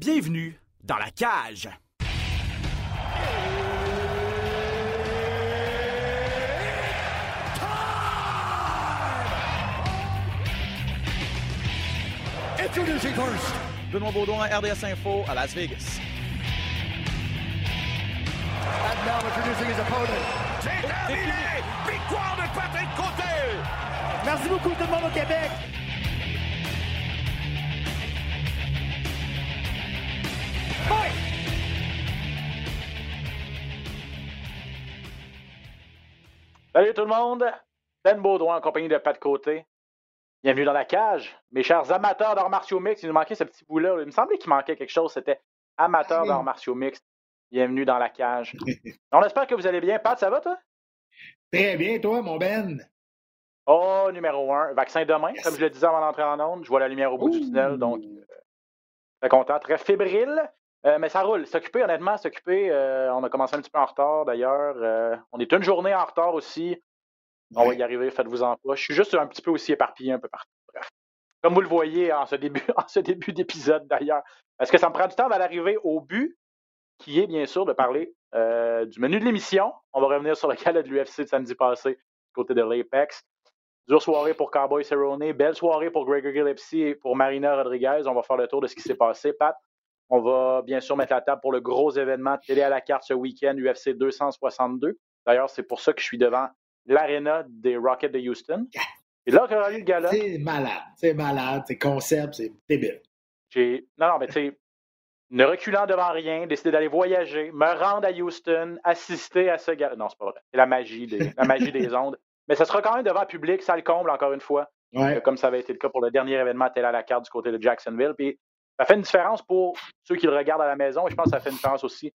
Bienvenue dans la cage. Introducing first. Benoît Baudouin, RDS Info à Las Vegas. And now introducing his opponent. C'est terminé! Victoire de Patrick Côté! Merci beaucoup tout le monde au Québec. Salut tout le monde! Ben Baudouin en compagnie de Pat Côté. Bienvenue dans la cage. Mes chers amateurs d'arts martiaux mixtes, il nous manquait ce petit bout-là. Il me semblait qu'il manquait quelque chose. C'était amateurs d'arts martiaux mixtes. Bienvenue dans la cage. On espère que vous allez bien. Pat, ça va toi? Très bien, toi, mon Ben. Oh, numéro un, vaccin demain. Comme je le disais avant d'entrer en onde, je vois la lumière au bout du tunnel, donc euh, très content, très fébrile. Euh, mais ça roule. S'occuper, honnêtement, s'occuper. euh, on a commencé un petit peu en retard d'ailleurs. Euh, on est une journée en retard aussi. On va y arriver, faites-vous en pas. Je suis juste un petit peu aussi éparpillé un peu partout. Bref. Comme vous le voyez en ce début, en ce début d'épisode d'ailleurs. Parce que ça me prend du temps à l'arrivée au but, qui est bien sûr de parler du menu de l'émission. On va revenir sur le cas de l'UFC de samedi passé, du côté de l'Apex. Dure soirée pour Cowboy Cerrone, belle soirée pour Gregory Gillespie et pour Marina Rodriguez. On va faire le tour de ce qui s'est passé. Pat, on va bien sûr mettre la table pour le gros événement télé à la carte ce week-end, UFC 262. D'ailleurs, c'est pour ça que je suis devant l'aréna des Rockets de Houston. Et là, quand eu le gala, C'est malade, c'est malade, c'est concept, c'est débile. j'ai. Non, non, mais tu sais, ne reculant devant rien, décider d'aller voyager, me rendre à Houston, assister à ce gala. Non, c'est pas vrai. C'est la magie des, la magie des ondes. Mais ça sera quand même devant le public, ça le comble encore une fois. Ouais. Comme ça avait été le cas pour le dernier événement télé à la carte du côté de Jacksonville. Puis ça fait une différence pour ceux qui le regardent à la maison et je pense que ça fait une différence aussi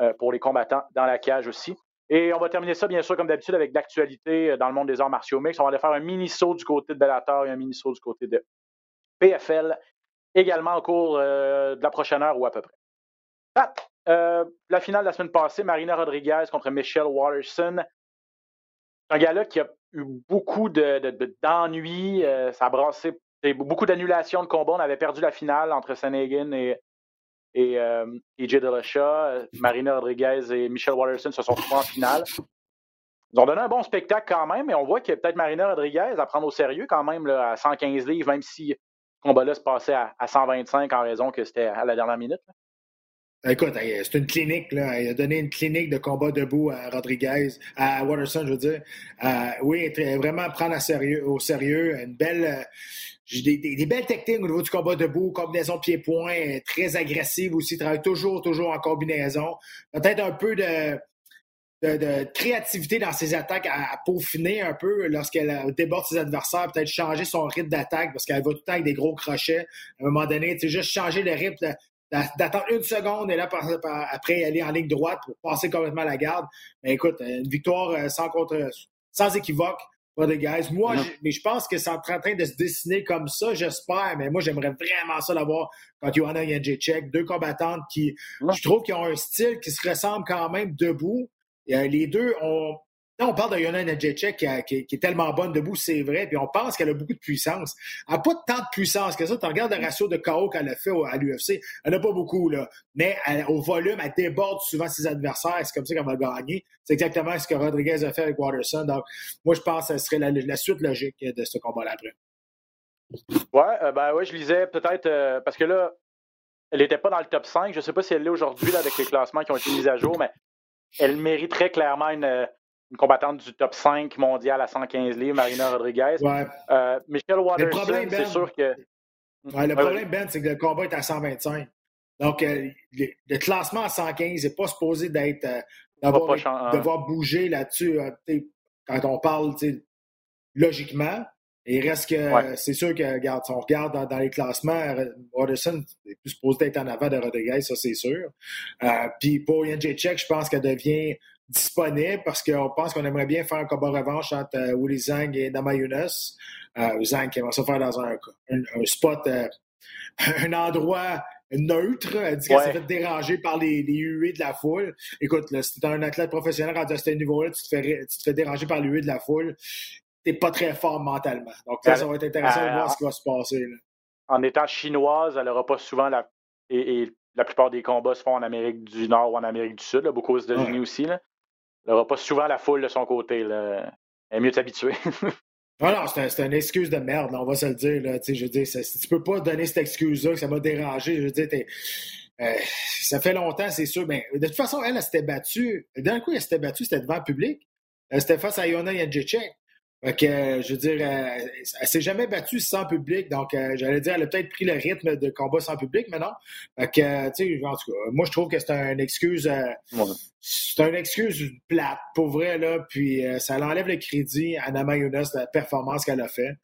euh, pour les combattants dans la cage aussi. Et on va terminer ça, bien sûr, comme d'habitude, avec l'actualité euh, dans le monde des arts martiaux mixtes. On va aller faire un mini-saut du côté de Bellator et un mini-saut du côté de PFL, également au cours euh, de la prochaine heure ou à peu près. Euh, la finale de la semaine passée, Marina Rodriguez contre Michelle Watterson. C'est un gars-là qui a eu beaucoup de- de- de- d'ennuis. euh, ça a brassé beaucoup d'annulations de combats. On avait perdu la finale entre Sanhagen et, et euh, EJ Dillashaw. Euh, Marina Rodriguez et Michelle Watterson se sont retrouvés en finale. Ils ont donné un bon spectacle quand même, mais on voit que peut-être Marina Rodriguez à prendre au sérieux quand même là, à 115 livres, même si ce combat-là se passait à, à 125 en raison que c'était à la dernière minute. Écoute, c'est une clinique, là. Il a donné une clinique de combat debout à Rodriguez, à Watterson, je veux dire. Euh, oui, vraiment prendre à sérieux, au sérieux. Une belle. euh, des, belles techniques au niveau du combat debout, combinaison pied-point, très agressive aussi, travaille toujours, toujours en combinaison. Peut-être un peu de, créativité dans ses attaques à, à peaufiner un peu lorsqu'elle euh, déborde ses adversaires, peut-être changer son rythme d'attaque parce qu'elle va tout le temps avec des gros crochets. À un moment donné, tu sais, juste changer le rythme d'attendre une seconde et là après aller en ligne droite pour passer complètement la garde. Mais écoute, une victoire euh, sans contre sans équivoque. Pas de guys. Moi, je- mais je pense que c'est en train de se dessiner comme ça, j'espère. Mais moi, j'aimerais vraiment ça l'avoir quand Johanna Jędrzejczyk, deux combattantes qui, je trouve, qui ont un style qui se ressemble quand même debout. Et, euh, les deux ont. Là, on parle de Johanna Jędrzejczyk qui, a- qui- qui est tellement bonne debout, c'est vrai, puis on pense qu'elle a beaucoup de puissance. Elle n'a pas tant de puissance que ça. Tu regardes le ratio de KO qu'elle a fait au- à l'UFC, elle n'a pas beaucoup, là. Mais elle- au volume, elle déborde souvent ses adversaires. C'est comme ça qu'elle va gagner. C'est exactement ce que Rodriguez a fait avec Watterson. Donc, moi, je pense que ce serait la, la suite logique de ce combat-là après. Ouais, euh, ben ouais, je lisais peut-être euh, parce que là, elle n'était pas dans le top 5. Je ne sais pas si elle l'est aujourd'hui avec les classements qui ont été mis à jour, mais elle mériterait clairement une, euh, une combattante du top 5 mondial à 115 livres, Marina Rodriguez. Ouais. Euh, Michelle problème, c'est Ben, sûr que. Ouais, le problème, Ben, c'est que le combat est à 125. Donc, euh, le, le classement à 115 n'est pas supposé d'être euh, d'avoir pas chan- devoir bouger là-dessus euh, quand on parle logiquement. Et il reste que Ouais. c'est sûr que regarde, si on regarde dans, dans les classements, Watterson est plus supposé être en avant de Rodriguez, ça c'est sûr. Euh, Puis pour Jędrzejczyk, je pense qu'elle devient disponible parce qu'on pense qu'on aimerait bien faire un combat revanche entre euh, Willy Zhang et Nama Younes. Euh, Zhang qui aimerait ça faire dans un, un, un spot, euh, un endroit neutre. Elle dit qu'elle Ouais. s'est fait déranger par les, les huées de la foule. Écoute, là, si t'es un athlète professionnel à ce niveau-là, tu te fais, tu te fais déranger par les huées de la foule, t'es pas très fort mentalement. Donc là, ça va être intéressant de Euh, voir ce qui va se passer. là. en étant chinoise, elle n'aura pas souvent la. Et, et la plupart des combats se font en Amérique du Nord ou en Amérique du Sud, beaucoup aux États-Unis aussi. Là. N'aura pas souvent la foule de son côté. Là. Il est mieux de s'habituer. Non, non, c'est une excuse de merde, on va se le dire. Là, je tu peux pas donner cette excuse-là, que ça m'a dérangé, je veux dire, euh, ça fait longtemps, c'est sûr. Mais de toute façon, elle, elle, s'était battue. D'un coup, elle s'était battue, c'était devant le public. C'était face à Iona Jacek. Fait que, euh, je veux dire, euh, elle, s'est jamais battue sans public, donc euh, j'allais dire, elle a peut-être pris le rythme de combat sans public, mais non. Fait que, tu sais, en tout cas, moi je trouve que c'est une excuse, c'est une excuse plate, pour vrai là, puis ça l'enlève le crédit à Nama Younes de la performance qu'elle a fait.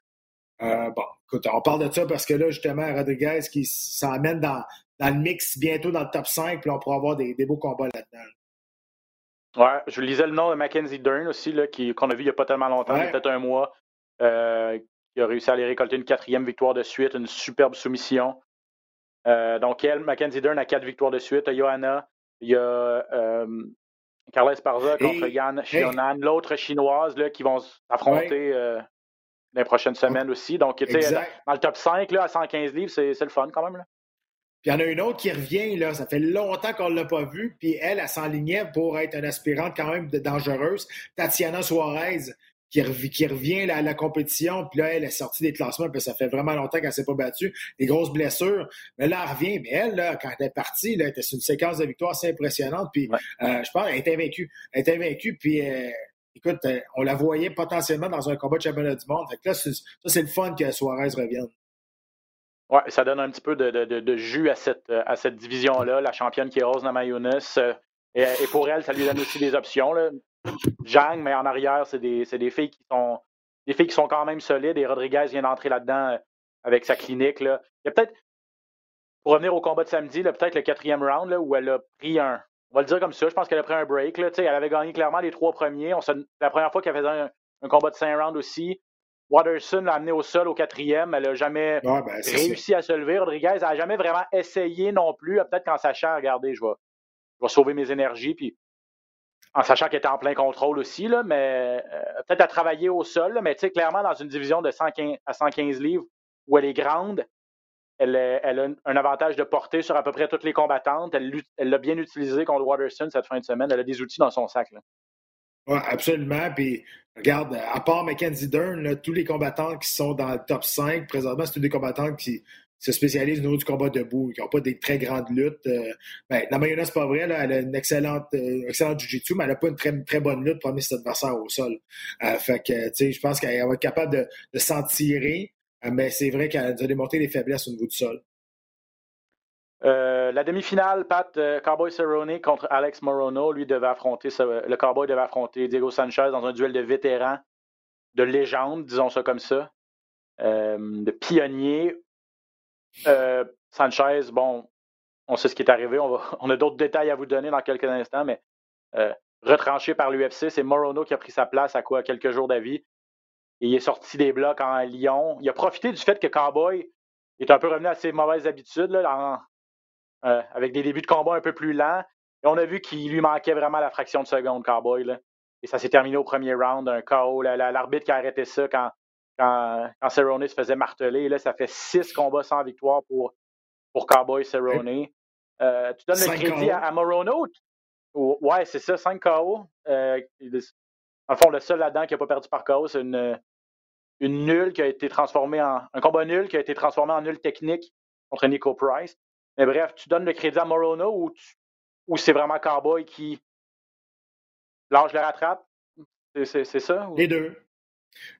bon, écoute, on parle de ça parce que là, justement, Rodriguez qui s'emmène dans, dans le mix bientôt dans le top 5, puis on pourra avoir des, des beaux combats là-dedans. Ouais, je lisais le nom de Mackenzie Dern aussi, là, qui, qu'on a vu il n'y a pas tellement longtemps, peut-être un mois, euh, qui a réussi à aller récolter une quatrième victoire de suite, une superbe soumission. Euh, donc, elle, Mackenzie Dern a quatre victoires de suite. Il y a Johanna, il y a euh, Carla Esparza contre Yann Xionan, l'autre chinoise là, qui vont s'affronter dans les prochaines semaines aussi. Donc, tu sais, dans le top 5 là, à 115 livres, c'est, c'est le fun quand même. Là. Puis il y en a une autre qui revient, là, ça fait longtemps qu'on ne l'a pas vue, puis elle, elle s'enlignait pour être une aspirante quand même dangereuse. Tatiana Suarez, qui, revient à la compétition, puis là, elle est sortie des classements, puis ça fait vraiment longtemps qu'elle ne s'est pas battue. Des grosses blessures. Mais là, elle revient. Mais elle, là, quand elle est partie, là, elle était sur une séquence de victoires assez impressionnante. Puis euh, je pense qu'elle était invaincue. Elle était invaincue, puis euh, écoute, euh, on la voyait potentiellement dans un combat de championnat du monde. Fait que là, ça, c'est le fun que Suarez revienne. Oui, ça donne un petit peu de, de, de jus à cette, à cette division-là. La championne qui est Rose Namajunas. Euh, et, et, pour elle, ça lui donne aussi des options. Là. Jang, mais en arrière, c'est des, des, filles qui sont des filles qui sont quand même solides. Et Rodriguez vient d'entrer là-dedans euh, avec sa clinique. Là. Il y a peut-être, pour revenir au combat de samedi, peut-être le quatrième round là, où elle a pris un. On va le dire comme ça, je pense qu'elle a pris un break. Là. Elle avait gagné clairement les trois premiers. C'est la première fois qu'elle faisait un, un combat de cinq rounds aussi. Watterson l'a amené au sol au quatrième. Elle n'a jamais ben, réussi à se lever. Rodriguez n'a jamais vraiment essayé non plus. Peut-être qu'en sachant, regardez, je vais, je vais sauver mes énergies. Puis en sachant qu'elle était en plein contrôle aussi, là, mais euh, peut-être à travailler au sol. mais tu sais, clairement, dans une division de 115, à 115 livres où elle est grande, elle, elle, a un avantage de portée sur à peu près toutes les combattantes. Elle l'a bien utilisé contre Watterson cette fin de semaine. Elle a des outils dans son sac. Là. Oui, absolument. Puis, regarde, à part Mackenzie Dern, tous les combattants qui sont dans le top 5, présentement, c'est tous des combattants qui se spécialisent au niveau du combat debout, qui n'ont pas des très grandes luttes. Euh, ben, la mayonnaise, c'est pas vrai, là, elle a une excellente, euh, excellente jiu-jitsu, mais elle n'a pas une très, très bonne lutte pour amener cet adversaire au sol. Euh, fait que, tu sais, je pense qu'elle va être capable de, s'en tirer, mais c'est vrai qu'elle a démontré des faiblesses au niveau du sol. Euh, la demi-finale, Pat euh, Cowboy Cerrone contre Alex Morono, lui devait affronter le Cowboy devait affronter Diego Sanchez dans un duel de vétérans, de légende, disons ça comme ça, euh, de pionnier. Sanchez, bon, on sait ce qui est arrivé, on, a d'autres détails à vous donner dans quelques instants, mais retranché par l'UFC, c'est Morono qui a pris sa place à quoi quelques jours d'avis. il est sorti des blocs en Lyon. Il a profité du fait que Cowboy est un peu revenu à ses mauvaises habitudes là, euh, avec des débuts de combat un peu plus lents. Et on a vu qu'il lui manquait vraiment la fraction de seconde, Cowboy. Là. Et ça s'est terminé au premier round, un KO. L'arbitre qui a arrêté ça quand, quand, quand Cerrone se faisait marteler. Et là, ça fait six combats sans victoire pour, pour Cowboy Cerrone. Euh, tu donnes le crédit à, Morono? Ouais, c'est ça, 5 KO. Euh, en fond, le seul là-dedans qui n'a pas perdu par KO, c'est une, une nulle qui a été transformée en. Un combat nul qui a été transformé en nul technique contre Nico Price. Mais bref, tu donnes le crédit à Morono ou, ou c'est vraiment Cowboy qui lâche le rattrape? C'est ça? Les deux.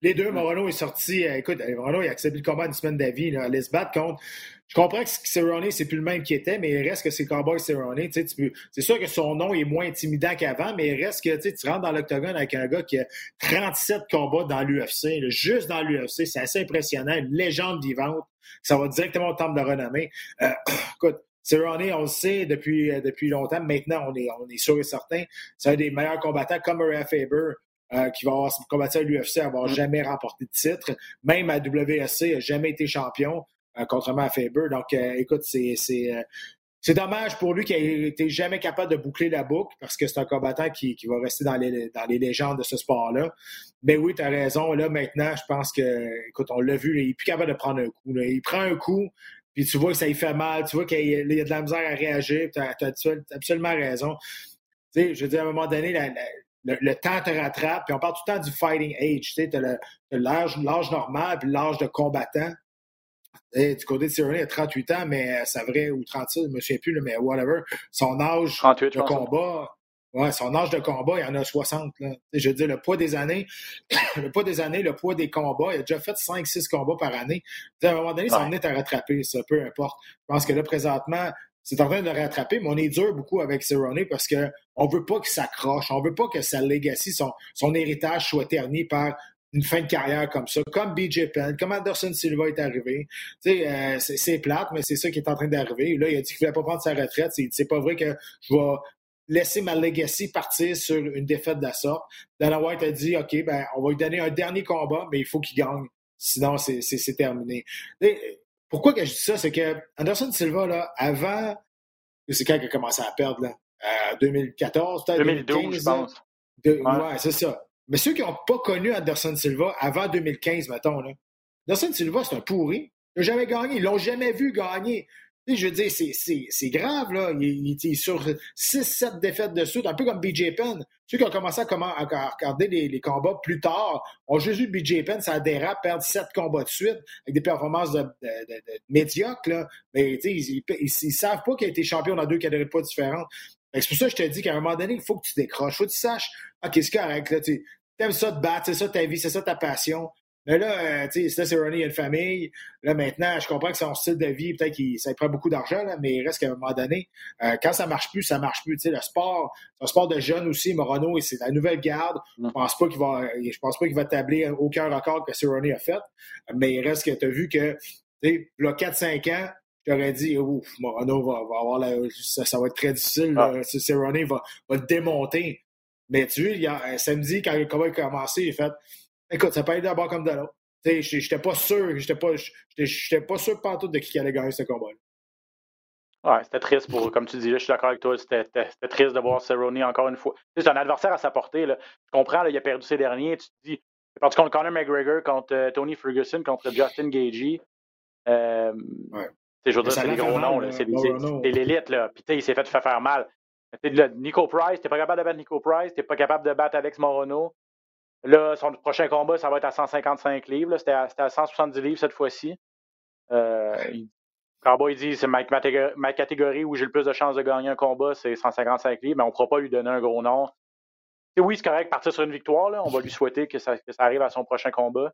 Les deux, Morono est sorti. Euh, écoute, euh, Morono a accepté le combat une semaine d'avis. Il allait se battre contre. Je comprends que Cerrone, c'est plus le même qui était, mais il reste que c'est Cowboy Cerrone. C'est sûr que son nom est moins intimidant qu'avant, mais il reste que tu rentres dans l'octogone avec un gars qui a 37 combats dans l'UFC. Juste dans l'UFC, c'est assez impressionnant. Une légende vivante. Ça va directement au temple de renommée. Euh, écoute, Cerrone, on le sait depuis, depuis longtemps. Maintenant, on est, on est sûr et certain. C'est un des meilleurs combattants, comme Maria Faber, euh, qui va avoir combattu à l'UFC, avoir mm. jamais remporté de titre. Même à WSC, n'a jamais été champion, contrairement à Faber. Donc, écoute, c'est, c'est dommage pour lui qu'il ait été jamais capable de boucler la boucle parce que c'est un combattant qui, qui, va rester dans les, dans les légendes de ce sport-là. Mais oui, tu as raison. Là, maintenant, je pense que, écoute, on l'a vu, il est plus capable de prendre un coup. Il prend un coup, puis tu vois que ça lui fait mal, tu vois qu'il y, a de la misère à réagir, tu as, absolument raison. Tu sais, je veux dire, à un moment donné, le, temps te rattrape, puis on parle tout le temps du fighting age, tu sais, l'âge normal, puis l'âge de combattant. du côté de Cerrone, il a 38 ans, mais c'est vrai, ou 36, je ne me souviens plus, mais whatever. Son âge de combat, Ouais, son âge de combat, il en a 60. Là. Je veux dire, le poids des années, le poids des années, le poids des combats, il a déjà fait 5-6 combats par année. à un moment donné, ça en est à rattraper, ça, peu importe. Je pense que là, présentement, c'est en train de le rattraper, mais on est dur beaucoup avec Cerrone parce que on veut pas qu'il s'accroche, on veut pas que sa legacy, son, son héritage soit terni par une fin de carrière comme ça, comme BJ Penn, comme Anderson Silva est arrivé. Euh, c'est plate, mais c'est ça qui est en train d'arriver. Là, il a dit qu'il ne voulait pas prendre sa retraite. C'est pas vrai que je vais laisser ma legacy partir sur une défaite de la sorte. Dana White a dit, OK, ben, on va lui donner un dernier combat, mais il faut qu'il gagne. Sinon, c'est terminé. Pourquoi que je dis ça? C'est que Anderson Silva, là, avant, c'est quand il a commencé à perdre, là? 2014, peut-être 2012, je pense. ouais, c'est ça. Mais ceux qui n'ont pas connu Anderson Silva avant 2015, mettons, là, Anderson Silva, c'est un pourri. Il n'a jamais gagné. Ils l'ont jamais vu gagner je veux dire, c'est grave, là. Il, est sur 6-7 défaites de suite, un peu comme BJ Penn. Ceux qui ont commencé à, comment, à regarder les, combats plus tard ont juste vu BJ Penn, ça dérape, perdre 7 combats de suite avec des performances de, médiocres, là. Mais ils, ils, savent pas qu'il a été champion dans deux catégories pas différentes. C'est pour ça que je te dis qu'à un moment donné, il faut que tu décroches. Il faut que tu saches, OK, c'est correct, là. Tu aimes ça te battre, c'est ça ta vie, c'est ça ta passion. Mais là, euh, tu sais, c'est Ronnie, il a une famille. Là, maintenant, je comprends que son style de vie, peut-être qu'il ça prend beaucoup d'argent, mais il reste qu'à un moment donné, euh, quand ça marche plus, ça marche plus. Tu sais, le sport, c'est un sport de jeunes aussi. Morano, c'est la nouvelle garde. Je pense pas qu'il va, je pense pas qu'il va tabler aucun record que Cerrone a fait. Mais il reste que tu as vu que, tu sais, là, 4-5 ans, j'aurais dit, ouf, Morano va, va avoir la, ça, va être très difficile. Ah. Cerrone va, va le démonter. Mais tu vois, il y a, samedi, quand le combat a commencé, il a fait, Écoute, ça peut aller d'abord comme de l'autre. J'étais pas sûr, j'étais pas, j'étais pas sûr tout de qui allait gagner ce combat-là. Ouais, c'était triste pour, comme tu dis, je suis d'accord avec toi, c'était triste de voir Cerrone encore une fois. C'est un adversaire à sa portée. Là. Tu comprends, là, il a perdu ses derniers. Tu te dis, c'est parti contre Conor McGregor, contre euh, Tony Ferguson, contre Justin Gagey. Euh, ouais. Je veux dire, c'est des gros noms. C'est l'élite. Puis il s'est fait faire mal. Nico Price, t'es pas capable de battre Nico Price, t'es pas capable de battre Alex Morono. Là, son prochain combat, ça va être à 155 livres. C'était à, à, 170 livres cette fois-ci. Euh, il dit c'est ma, ma, catégorie où j'ai le plus de chances de gagner un combat, c'est 155 livres, mais on ne pourra pas lui donner un gros nom. Et oui, c'est correct, partir sur une victoire. Là. On va lui souhaiter que ça, arrive à son prochain combat.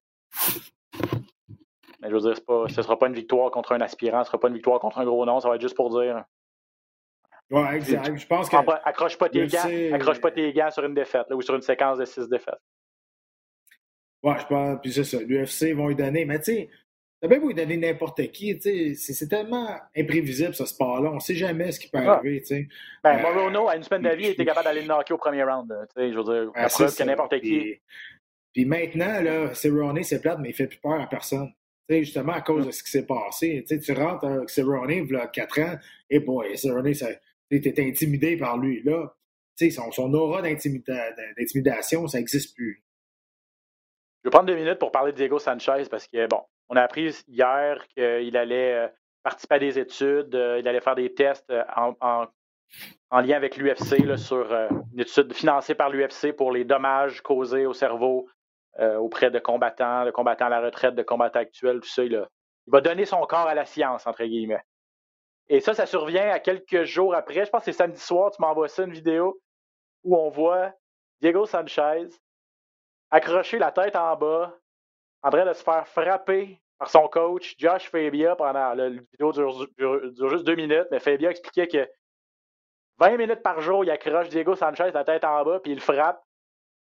Mais je veux dire, pas, ce ne sera pas une victoire contre un aspirant, ce ne sera pas une victoire contre un gros nom, ça va être juste pour dire. Ouais, exact. Je pense que. Accroche pas tes gants, accroche pas tes gants sur une défaite ou sur une séquence de six défaites. Ouais, je pense, puis c'est ça. L'UFC vont lui donner. Mais tu sais, ça peut lui donner n'importe qui. tu sais, C'est tellement imprévisible, ce sport-là. On ne sait jamais ce qui peut arriver. tu sais. Ben, euh, Morono, à une semaine d'avis, il était capable d'aller le knocker au premier round. Je veux dire, la preuve que n'importe qui. Puis maintenant, là, c'est Ronnie, c'est plate, mais il fait plus peur à personne. sais, justement, à cause de ce qui s'est passé. sais, tu rentres avec Cerrone, il y a 4 ans, et boy, Cerrone, tu étais intimidé par lui. Là, son, son aura d'intimidation, ça n'existe plus. Je vais prendre deux minutes pour parler de Diego Sanchez parce que, bon, on a appris hier qu'il allait euh, participer à des études, euh, il allait faire des tests euh, en, lien avec l'UFC sur une étude financée par l'UFC pour les dommages causés au cerveau auprès de combattants, de combattants à la retraite, de combattants actuels, tout ça. il va donner son corps à la science, entre guillemets. Et ça, ça survient à quelques jours après. Je pense que c'est samedi soir, tu m'envoies ça, une vidéo où on voit Diego Sanchez accroché la tête en bas, en train de se faire frapper par son coach, Josh Fabia, pendant le, vidéo dure, juste deux minutes, mais Fabia expliquait que 20 minutes par jour, il accroche Diego Sanchez la tête en bas, puis il frappe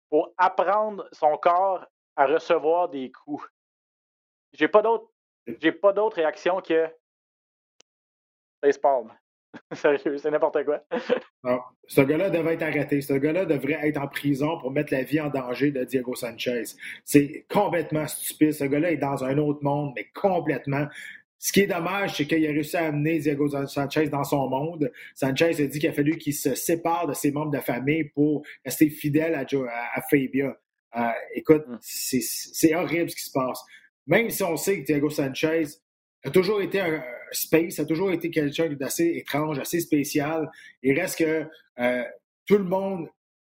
pour apprendre son corps à recevoir des coups. J'ai pas d'autre pas d'autre réaction que facepalm. Sérieux, c'est n'importe quoi. non. Ce gars-là devrait être arrêté. Ce gars-là devrait être en prison pour mettre la vie en danger de Diego Sanchez. C'est complètement stupide. Ce gars-là est dans un autre monde, mais complètement. Ce qui est dommage, c'est qu'il a réussi à amener Diego Sanchez dans son monde. Sanchez a dit qu'il a fallu qu'il se sépare de ses membres de famille pour rester fidèle à, à, Fabia. Euh, écoute, mm. c'est horrible ce qui se passe. Même si on sait que Diego Sanchez a toujours été un, space, ça a toujours été quelqu'un d'assez étrange, assez spécial. Il reste que euh, tout le monde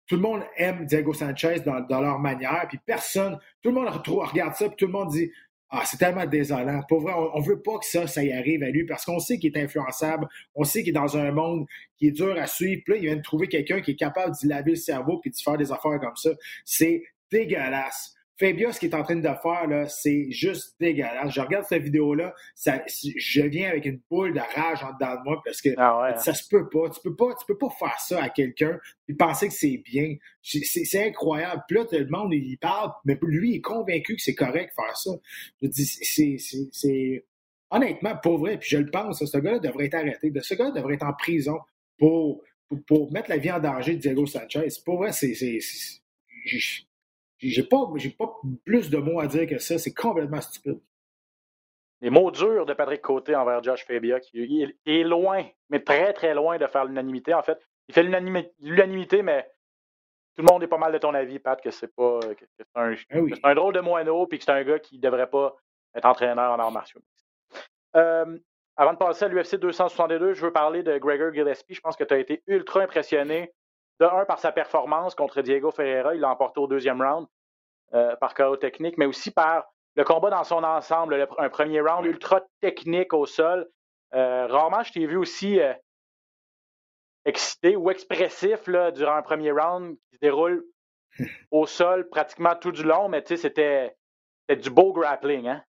tout le monde aime Diego Sanchez dans, dans, leur manière, puis personne, tout le monde regarde ça, puis tout le monde dit ah, c'est tellement désolant. Pour vrai, on, ne veut pas que ça, ça y arrive à lui parce qu'on sait qu'il est influençable, on sait qu'il est dans un monde qui est dur à suivre. Puis là, il vient de trouver quelqu'un qui est capable d'y laver le cerveau puis de faire des affaires comme ça. C'est dégueulasse. Fabio, ce qu'il est en train de faire, là, c'est juste dégueulasse. Je regarde cette vidéo-là, ça, je viens avec une boule de rage en dedans de moi parce que ah ouais. ça se peut pas. Tu peux pas, tu peux pas faire ça à quelqu'un et penser que c'est bien. C'est incroyable. Puis là, tout le monde, il parle, mais lui, il est convaincu que c'est correct de faire ça. Je dis, c'est, honnêtement, pour vrai, puis je le pense, ce gars-là devrait être arrêté. Ce gars-là devrait être en prison pour, pour, mettre la vie en danger de Diego Sanchez. Pour vrai, c'est, j'ai pas, pas plus de mots à dire que ça. C'est complètement stupide. Les mots durs de Patrick Côté envers Josh Fabia, qui est loin, mais très, très loin de faire l'unanimité. En fait, il fait l'unanimité, mais tout le monde est pas mal de ton avis, Pat, que c'est pas que c'est un, ah un, drôle de moineau puis que c'est un gars qui devrait pas être entraîneur en arts martiaux. Euh, avant de passer à l'UFC 262, je veux parler de Gregor Gillespie. Je pense que tu as été ultra impressionné de un, par sa performance contre Diego Ferreira, il l'a emporté au deuxième round euh, par chaos technique, mais aussi par le combat dans son ensemble, un premier round ultra technique au sol. Euh, rarement, je t'ai vu aussi euh, excité ou expressif là, durant un premier round qui se déroule au sol pratiquement tout du long, mais tu sais, c'était du beau grappling. Hein?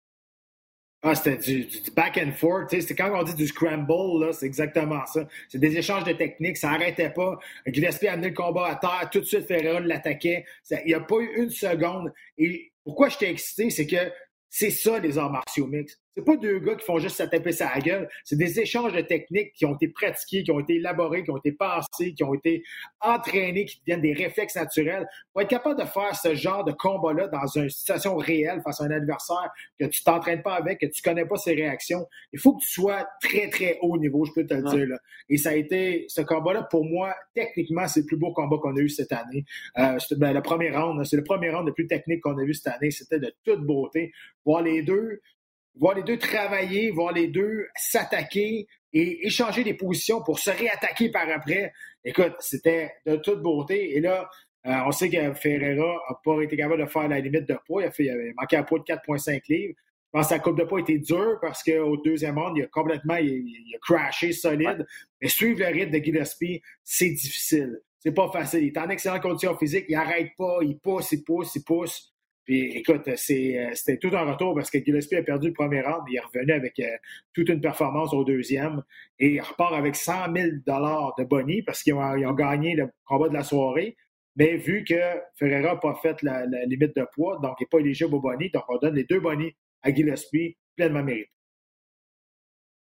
Ah, c'était du, back and forth. C'est quand on dit du scramble, là, c'est exactement ça. C'est des échanges de techniques, ça n'arrêtait pas. Gillespie a amené le combat à terre, tout de suite Ferreira l'attaquait. Il n'y a pas eu une seconde. Et pourquoi j'étais excité, c'est que c'est ça les arts martiaux mixtes. C'est pas deux gars qui font juste se taper sa gueule. C'est des échanges de techniques qui ont été pratiqués, qui ont été élaborés, qui ont été pensés, qui ont été entraînés, qui deviennent des réflexes naturels. Pour être capable de faire ce genre de combat-là dans une situation réelle face à un adversaire que tu t'entraînes pas avec, que tu connais pas ses réactions, il faut que tu sois très, très haut niveau, je peux te le dire. Là. Et ça a été, ce combat-là, pour moi, techniquement, c'est le plus beau combat qu'on a eu cette année. Euh, ben, le premier round, c'est le premier round le plus technique qu'on a vu cette année. C'était de toute beauté. Voir les deux, voir les deux travailler, voir les deux s'attaquer et échanger des positions pour se réattaquer par après. Écoute, c'était de toute beauté. Et là, euh, on sait que Ferreira n'a pas été capable de faire la limite de poids. Il a, fait, il manqué un poids de 4,5 livres. Je pense que sa coupe de poids était dure parce qu'au deuxième round, il a complètement il, a crashé solide. Mais suivre le rythme de Gillespie, c'est difficile. C'est pas facile. Il est en excellente condition physique. Il n'arrête pas. Il pousse, il pousse, il pousse. Puis écoute, euh, c'était tout un retour parce que Gillespie a perdu le premier round, mais il revenu avec euh, toute une performance au deuxième. Et il repart avec 100 000 de bonnie parce qu'ils ont, gagné le combat de la soirée. Mais vu que Ferreira n'a pas fait la, limite de poids, donc il n'est pas éligible au bonnie, donc on donne les deux bonnies à Gillespie, pleinement mérité.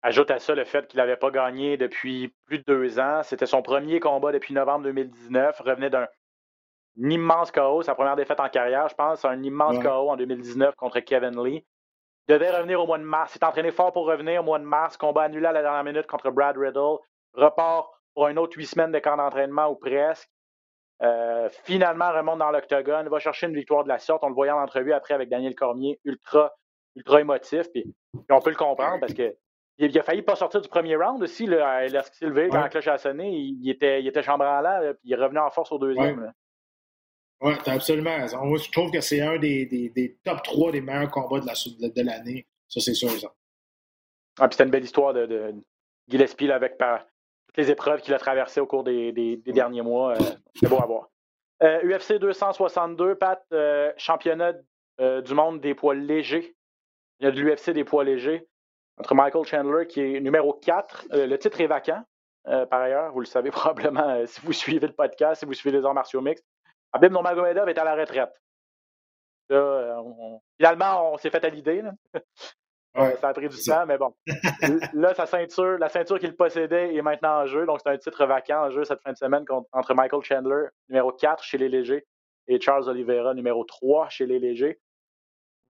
Ajoute à ça le fait qu'il n'avait pas gagné depuis plus de deux ans. C'était son premier combat depuis novembre 2019. Revenait d'un un immense KO, sa première défaite en carrière, je pense, un immense KO en 2019 contre Kevin Lee. Il devait revenir au mois de mars. Il s'est entraîné fort pour revenir au mois de mars. Combat annulé à la dernière minute contre Brad Riddle. Repart pour un autre huit semaines de camp d'entraînement ou presque. Euh, finalement, remonte dans l'octogone, va chercher une victoire de la sorte. On le voyait en entrevue après avec Daniel Cormier, ultra, ultra émotif. Puis, on peut le comprendre parce que il, a failli pas sortir du premier round aussi. Lorsqu'il s'est levé, quand la cloche a sonné, il, était, il était chambranlant, puis il est revenu en force au deuxième. Oui, tu as absolument raison. Moi, je trouve que c'est un des, des, des, top 3 des meilleurs combats de, la, de, l'année. Ça, c'est sûr. Ah, puis c'était une belle histoire de, de Gillespie avec par, toutes les épreuves qu'il a traversées au cours des, des, derniers mois. Euh, c'est beau à voir. UFC 262, Pat, euh, championnat euh, du monde des poids légers. Il y a de l'UFC des poids légers entre Michael Chandler, qui est numéro 4. le titre est vacant, par ailleurs. Vous le savez probablement si vous suivez le podcast, si vous suivez les arts martiaux mixtes. Abib Nurmagomedov est à la retraite. Euh, finalement, on s'est fait à l'idée. ça a pris du temps, mais bon. là, sa ceinture, la ceinture qu'il possédait est maintenant en jeu. Donc, c'est un titre vacant en jeu cette fin de semaine entre Michael Chandler, numéro 4 chez les légers, et Charles Oliveira, numéro 3 chez les légers.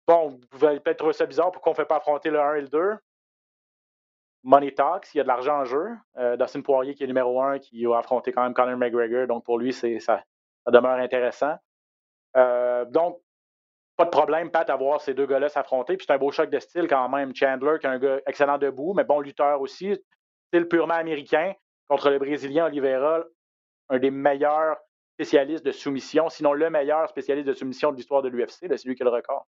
Bon, vous allez peut-être trouver ça bizarre. Pourquoi on ne fait pas affronter le 1 et le 2? Money Talks, il y a de l'argent en jeu. Euh, Dustin Poirier, qui est numéro 1, qui a affronté quand même Conor McGregor. Donc, pour lui, c'est ça, ça demeure intéressant. Euh, donc, pas de problème, Pat, à voir ces deux gars-là s'affronter. Puis c'est un beau choc de style quand même. Chandler, qui est un gars excellent debout, mais bon lutteur aussi. Style purement américain contre le Brésilien Oliveira, un des meilleurs spécialistes de soumission, sinon le meilleur spécialiste de soumission de l'histoire de l'UFC. C'est lui qui a le record.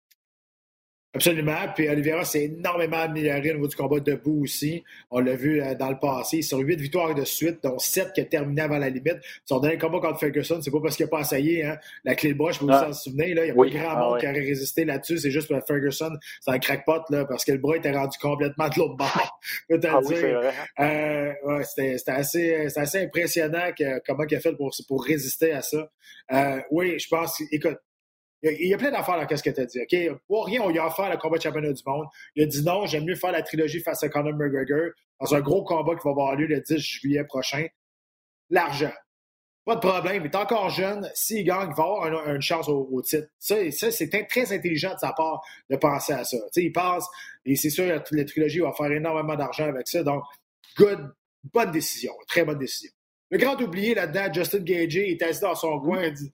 Absolument. Puis Oliveira s'est énormément amélioré au niveau du combat debout aussi. On l'a vu euh, dans le passé. Sur huit victoires de suite, dont sept qui a terminé avant la limite. Son dernier combat contre Ferguson, c'est pas parce qu'il n'a pas essayé. Hein? La clé de broche, vous vous en souvenez. Là. Il n'y a pas grand ah, monde qui aurait résisté là-dessus. C'est juste que Ferguson, c'est un crackpot là, parce que le bras était rendu complètement de l'autre bord. ah, oui, dire. Euh, ouais, c'était, assez, assez impressionnant que, comment il a fait pour, pour résister à ça. Euh, oui, je pense, écoute, il y a plein d'affaires dans ce que tu as dit. OK? Pour rien, on y a offert le combat de championnat du monde. Il a dit non, j'aime mieux faire la trilogie face à Conor McGregor dans un gros combat qui va avoir lieu le 10 juillet prochain. L'argent. Pas de problème. Il est encore jeune. S'il gagne, il va avoir une, chance au, titre. Ça, ça c'est très intelligent de sa part de penser à ça. il pense, et c'est sûr, la, trilogie va faire énormément d'argent avec ça. Donc, bonne décision. Très bonne décision. Le grand oublié là-dedans, Justin Gage, il est assis dans son coin, il dit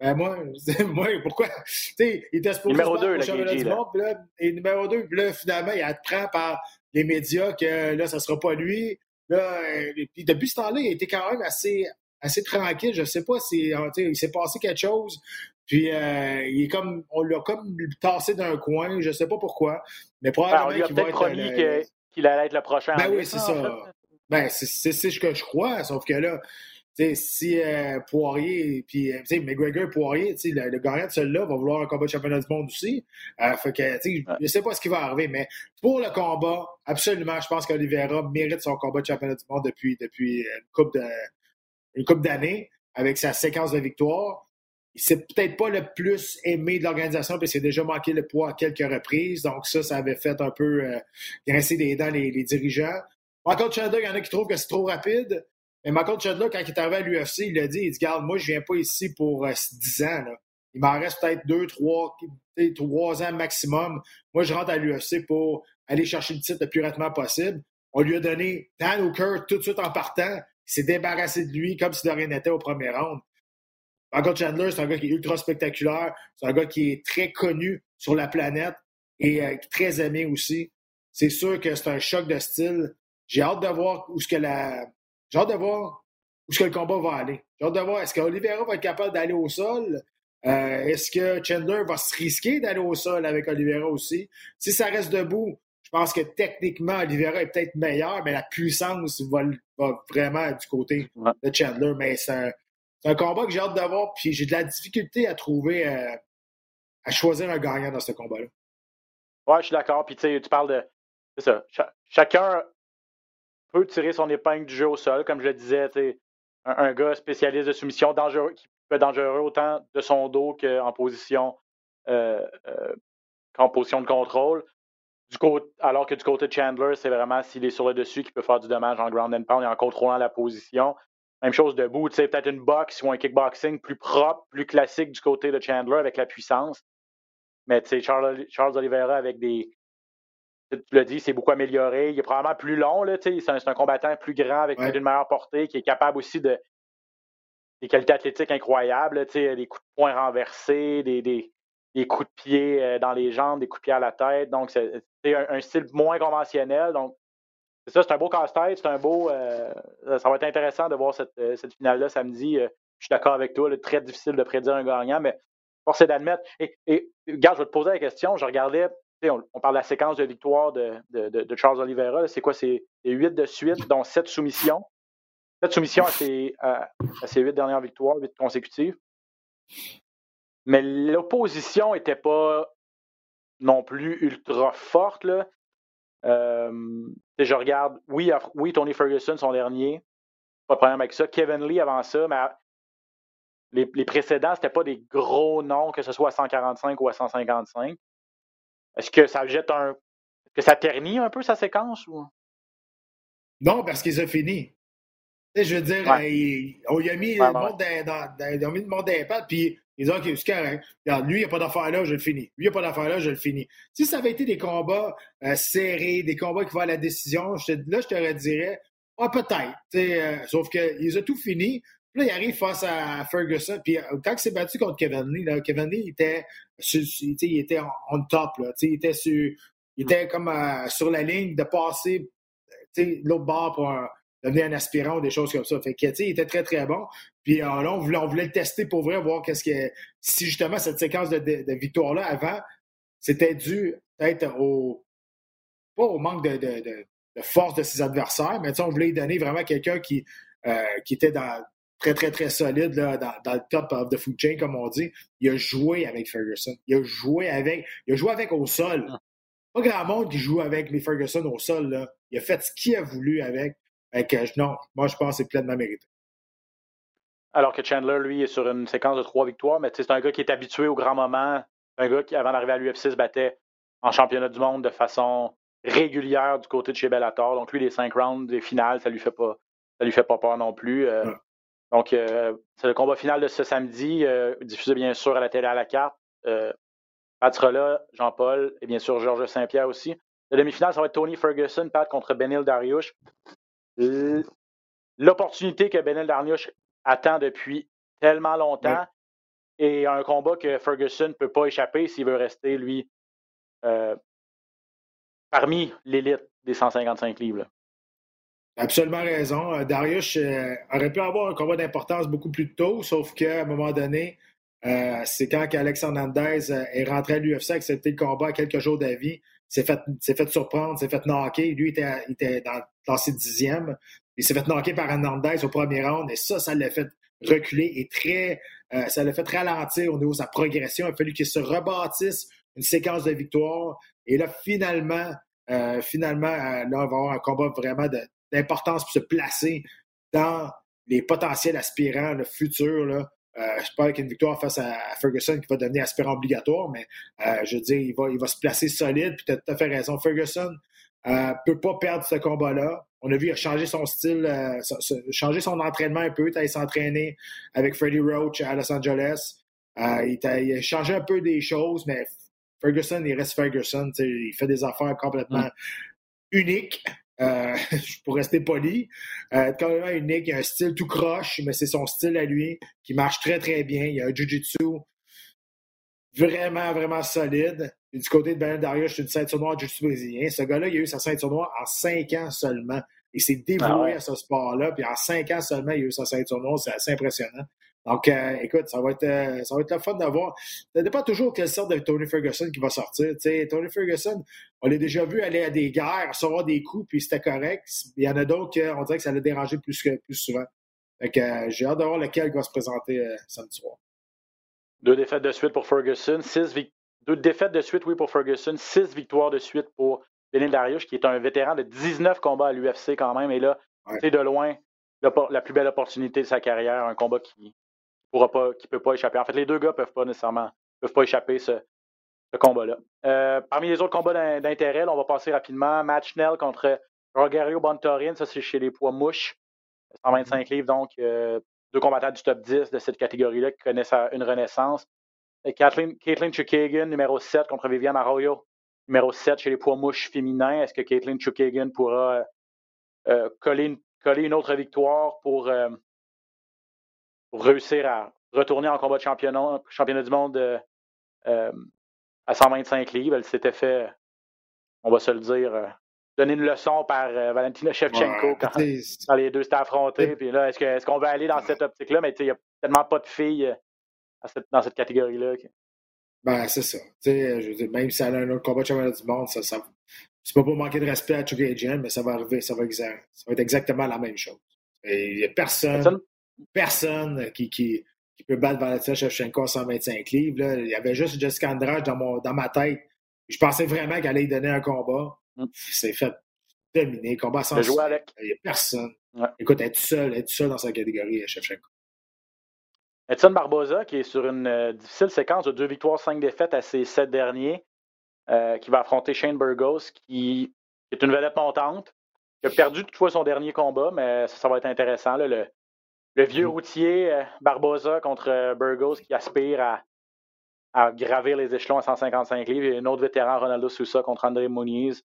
ben moi, moi, pourquoi? Tu sais, il était supposé numéro 2, le du monde, là, et numéro 2, puis là, finalement, il apprend par les médias que là, ça sera pas lui. Là, puis depuis ce temps-là, il était quand même assez, assez tranquille. Je sais pas si il s'est passé quelque chose. Puis euh, il est comme on l'a comme tassé d'un coin, je sais pas pourquoi. Mais probablement ben, qu'il va être promis qu'il allait être le prochain. Ben oui, c'est ça. Ben, c'est ce que je crois, sauf que là, si euh, Poirier, puis euh, McGregor Poirier, le, le, gagnant de celui-là va vouloir un combat de championnat du monde aussi. Euh, fait que, je ne sais pas ce qui va arriver, mais pour le combat, absolument, je pense qu'Olivera mérite son combat de championnat du monde depuis, depuis une coupe de une coupe d'années avec sa séquence de victoires. C'est peut-être pas le plus aimé de l'organisation parce qu'il a déjà manqué le poids à quelques reprises. Donc ça, ça avait fait un peu euh, grincer des dents les, les dirigeants. Encore Chandler, il y en a qui trouvent que c'est trop rapide. Mais Michael Chandler, quand il est arrivé à l'UFC, il a dit, il dit, garde, moi, je viens pas ici pour 10 euh, ans. Là. Il m'en reste peut-être 2, 3, 3 ans maximum. Moi, je rentre à l'UFC pour aller chercher le titre le plus rapidement possible. On lui a donné Dan Hooker tout de suite en partant. Il s'est débarrassé de lui comme si de rien n'était au premier round. Michael Chandler, c'est un gars qui est ultra spectaculaire. C'est un gars qui est très connu sur la planète et euh, très aimé aussi. C'est sûr que c'est un choc de style. J'ai hâte de voir où ce que la, j'ai hâte de voir où est-ce que le combat va aller. J'ai hâte de voir, est-ce qu'Olivera va être capable d'aller au sol? Euh, est-ce que Chandler va se risquer d'aller au sol avec Oliveira aussi? Si ça reste debout, je pense que techniquement, Oliveira est peut-être meilleur, mais la puissance va, vraiment du côté de Chandler. Mais c'est un, combat que j'ai hâte de voir, puis j'ai de la difficulté à trouver, euh, à choisir un gagnant dans ce combat-là. Ouais, je suis d'accord. Puis tu parles de. C'est ça. chacun peut tirer son épingle du jeu au sol, comme je le disais, un, un gars spécialiste de soumission dangereux, qui peut être dangereux autant de son dos qu'en position, euh, euh, qu'en position de contrôle. Du côté, alors que du côté de Chandler, c'est vraiment s'il est sur le dessus qu'il peut faire du dommage en ground and pound et en contrôlant la position. Même chose debout, peut-être une boxe ou un kickboxing plus propre, plus classique du côté de Chandler avec la puissance. Mais Charles, Charles Oliveira avec des, tu l'as dit, c'est beaucoup amélioré. Il est probablement plus long. C'est un, un, combattant plus grand avec une meilleure portée qui est capable aussi de des qualités athlétiques incroyables. Des coups de poing renversés, des, des, des, coups de pied euh, dans les jambes, des coups de pied à la tête. Donc, c'est un, un, style moins conventionnel. Donc, c'est ça, c'est un beau casse-tête. C'est un beau. Euh, ça va être intéressant de voir cette, euh, cette finale-là samedi. je suis d'accord avec toi. C'est très difficile de prédire un gagnant, mais force est d'admettre. Et, et, regarde, je vais te poser la question. Je regardais on, parle de la séquence de victoire de, Charles Oliveira. C'est quoi? C'est huit de suite, dont sept soumissions? Sept soumissions à ses, huit dernières victoires, huit consécutives. Mais l'opposition n'était pas non plus ultra forte. Euh, je regarde, oui, oui, Tony Ferguson, son dernier. Pas de problème avec ça. Kevin Lee avant ça, mais les, les précédents, c'était pas des gros noms, que ce soit à 145 ou à 155. Est-ce que ça jette un. que ça ternit un peu sa séquence ou? Non, parce qu'ils ont fini. je veux dire, on lui a mis, le, monde dans, mis le monde d'impact, puis ils ont dit, OK, c'est correct. Regarde, lui, il n'y a pas d'affaire là, je le finis. Lui, il n'y a pas d'affaire là, je le finis. Si ça avait été des combats euh, serrés, des combats qui vont à la décision, je là, je te dirais, ah, peut-être. Euh, sauf qu'ils ont tout fini. Là, il arrive face à Ferguson. Puis quand il s'est battu contre Kevin Lee, là, Kevin Lee était, il était on top. Là, il était, sur, il était comme sur la ligne de passer l'autre bord pour devenir un aspirant ou des choses comme ça. Fait que, il était très, très bon. Puis là, on voulait, on voulait le tester pour vrai, voir qu'est-ce que si justement cette séquence de, de, victoire-là avant, c'était dû peut-être au pas au manque de, de, force de ses adversaires, mais on voulait lui donner vraiment quelqu'un qui, euh, qui était dans, très, très, très solide là, dans, dans, le top of the food chain, comme on dit. Il a joué avec Ferguson. Il a joué avec. Il a joué avec au sol. Ah. Pas grand monde qui joue avec les Ferguson au sol. Là. Il a fait ce qu'il a voulu avec. avec non, moi, je pense que c'est pleinement mérité. Alors que Chandler, lui, est sur une séquence de trois victoires, mais c'est un gars qui est habitué au grand moment. Un gars qui, avant d'arriver à l'UFC, se battait en championnat du monde de façon régulière du côté de chez Bellator. Donc, lui, les cinq rounds des finales, ça lui fait pas, ça lui fait pas peur non plus. Euh, donc, euh, c'est le combat final de ce samedi, euh, diffusé bien sûr à la télé à la carte. Euh, Pat sera là, Jean-Paul et bien sûr Georges Saint-Pierre aussi. La demi-finale, ça va être Tony Ferguson, Pat contre Benil Dariush. L'opportunité que Benil Dariush attend depuis tellement longtemps et un combat que Ferguson ne peut pas échapper s'il veut rester, lui, parmi l'élite des 155 livres. Absolument raison. Euh, Darius euh, aurait pu avoir un combat d'importance beaucoup plus tôt, sauf qu'à un moment donné, euh, c'est quand Alexandre Hernandez est rentré à l'UFC, a accepté le combat à quelques jours d'avis, s'est fait, fait surprendre, s'est fait knocker. Lui était, était dans, dans ses dixièmes. Il s'est fait knocker par Hernandez au premier round et ça, ça l'a fait reculer et très, ça l'a fait ralentir au niveau de sa progression. Il a fallu qu'il se rebâtisse une séquence de victoires. Et là, finalement, finalement, là, on va avoir un combat vraiment de, d'importance pour se placer dans les potentiels aspirants le futur. Là. Euh, je pas avec une victoire face à, Ferguson qui va devenir aspirant obligatoire, mais euh, je veux dire, il va, il va se placer solide. Puis tu as tout à fait raison. Ferguson ne euh, peut pas perdre ce combat-là. On a vu, il a changé son style, changer son entraînement un peu. Il s'entraîner avec Freddie Roach à Los Angeles. Il a, changé un peu des choses, mais Ferguson, il reste Ferguson. Il fait des affaires complètement mm. uniques. Euh, pour rester poli. Euh, quand même unique, il a un style tout croche, mais c'est son style à lui qui marche très, très bien. Il a un jiu-jitsu vraiment, vraiment solide. Et du côté de Ben Darius, c'est une ceinture noire jiu-jitsu brésilien. Ce gars-là, il a eu sa ceinture noire en cinq ans seulement. Il s'est dévoué ah à ce sport-là, puis en cinq ans seulement, il a eu sa ceinture noire. C'est assez impressionnant. Donc, euh, écoute, ça va être euh, ça va être le fun d'avoir. Ça dépend toujours quelle sorte de Tony Ferguson qui va sortir. Tony Ferguson, on l'a déjà vu aller à des guerres, recevoir des coups, puis c'était correct. Il y en a d'autres qu'on dirait que ça l'a dérangé plus, que, plus souvent. Fait euh, j'ai hâte de voir lequel va se présenter samedi soir. Deux défaites de suite pour Ferguson, six deux défaites de suite, oui, pour Ferguson, six victoires de suite pour Benil Darius, qui est un vétéran de 19 combats à l'UFC quand même. Et là, c'est de loin la plus belle opportunité de sa carrière, un combat qui pourra pas, qui peut pas échapper. En fait, les deux gars peuvent pas nécessairement peuvent pas échapper ce, ce combat-là. Euh, parmi les autres combats d'intérêt, on va passer rapidement. Match Nell contre Rogerio Bontorin, ça c'est chez les poids mouches. 125 livres, donc euh, deux combattants du top 10 de cette catégorie-là qui connaissent une renaissance. Caitlin, Chukagan, numéro 7 contre Viviane Arroyo, numéro 7 chez les poids mouches féminins. Est-ce que Caitlin Chukagan pourra euh, coller, une, coller, une, autre victoire pour réussir à retourner en combat de championnat, championnat du monde euh, à 125 livres. Elle s'était fait, on va se le dire, euh, donner une leçon par euh, Valentina Shevchenko quand, les deux s'étaient affrontés. Puis là, est-ce qu'on est veut aller dans cette optique-là? Mais il n'y a tellement pas de filles dans cette catégorie-là. Ben, c'est ça. je veux dire, même si elle a un autre combat de championnat du monde, ça, ça c'est pas pour manquer de respect à Chuck mais ça va arriver, ça va, ça va être exactement la même chose. Il n'y a personne personne? Qui, qui, qui peut battre Valentina Shevchenko à 125 livres. Il y avait juste Jessica Andrade dans, mon, dans ma tête. Je pensais vraiment qu'elle allait donner un combat. Mm. C'est fait dominer. Combat sans jouer avec. Il n'y a personne. Écoute, elle est seule, elle est seule dans sa catégorie, Shevchenko. Edson Barboza, qui est sur une euh, difficile séquence de deux victoires, cinq défaites à ses sept derniers, euh, qui va affronter Shane Burgos, qui est une vedette montante, qui a perdu toutefois son dernier combat, mais ça, ça va être intéressant. Là, le, le vieux routier euh, Barbosa contre euh, Burgos qui aspire à, gravir les échelons à 155 livres. Et un autre vétéran, Ronaldo Sousa, contre André Muniz.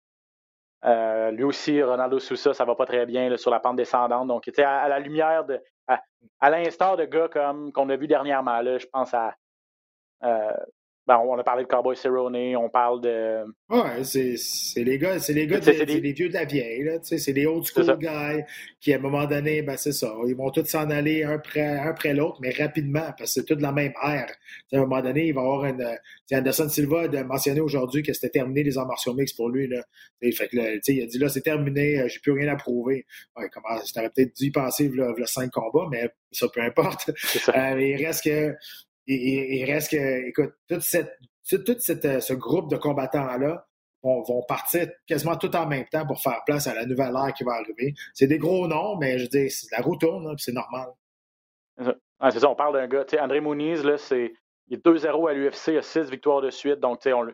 Euh, lui aussi, Ronaldo Sousa, ça va pas très bien sur la pente descendante. Donc, à, la lumière de, à, l'instar de gars comme qu'on a vu dernièrement. Là, je pense à euh, ben, on a parlé de Cowboy Cerrone, on parle de. Ouais, c'est les gars, c'est les gars, c'est les vieux de la vieille, là. C'est des old school guys qui, à un moment donné, ben c'est ça. Ils vont tous s'en aller un après, un après l'autre, mais rapidement, parce que c'est toute la même ère. à un moment donné, il va y avoir une. Anderson Silva a mentionné aujourd'hui que c'était terminé les arts martiaux mix pour lui. Là. fait que, il a dit là, c'est terminé, euh, j'ai plus rien à prouver. Ouais, comment, t'aurais peut-être dû y penser le, le cinq combats, mais ça, peu importe. Euh, il reste que il, reste que, écoute, tout, cette, tout, cette, euh, ce groupe de combattants-là vont, partir quasiment tout en même temps pour faire place à la nouvelle ère qui va arriver. C'est des gros noms, mais je dire, la roue tourne, c'est normal. c'est ça, on parle d'un gars. André Mouniz, là, c'est, il est 2-0 à l'UFC, il a 6 victoires de suite. Donc, on,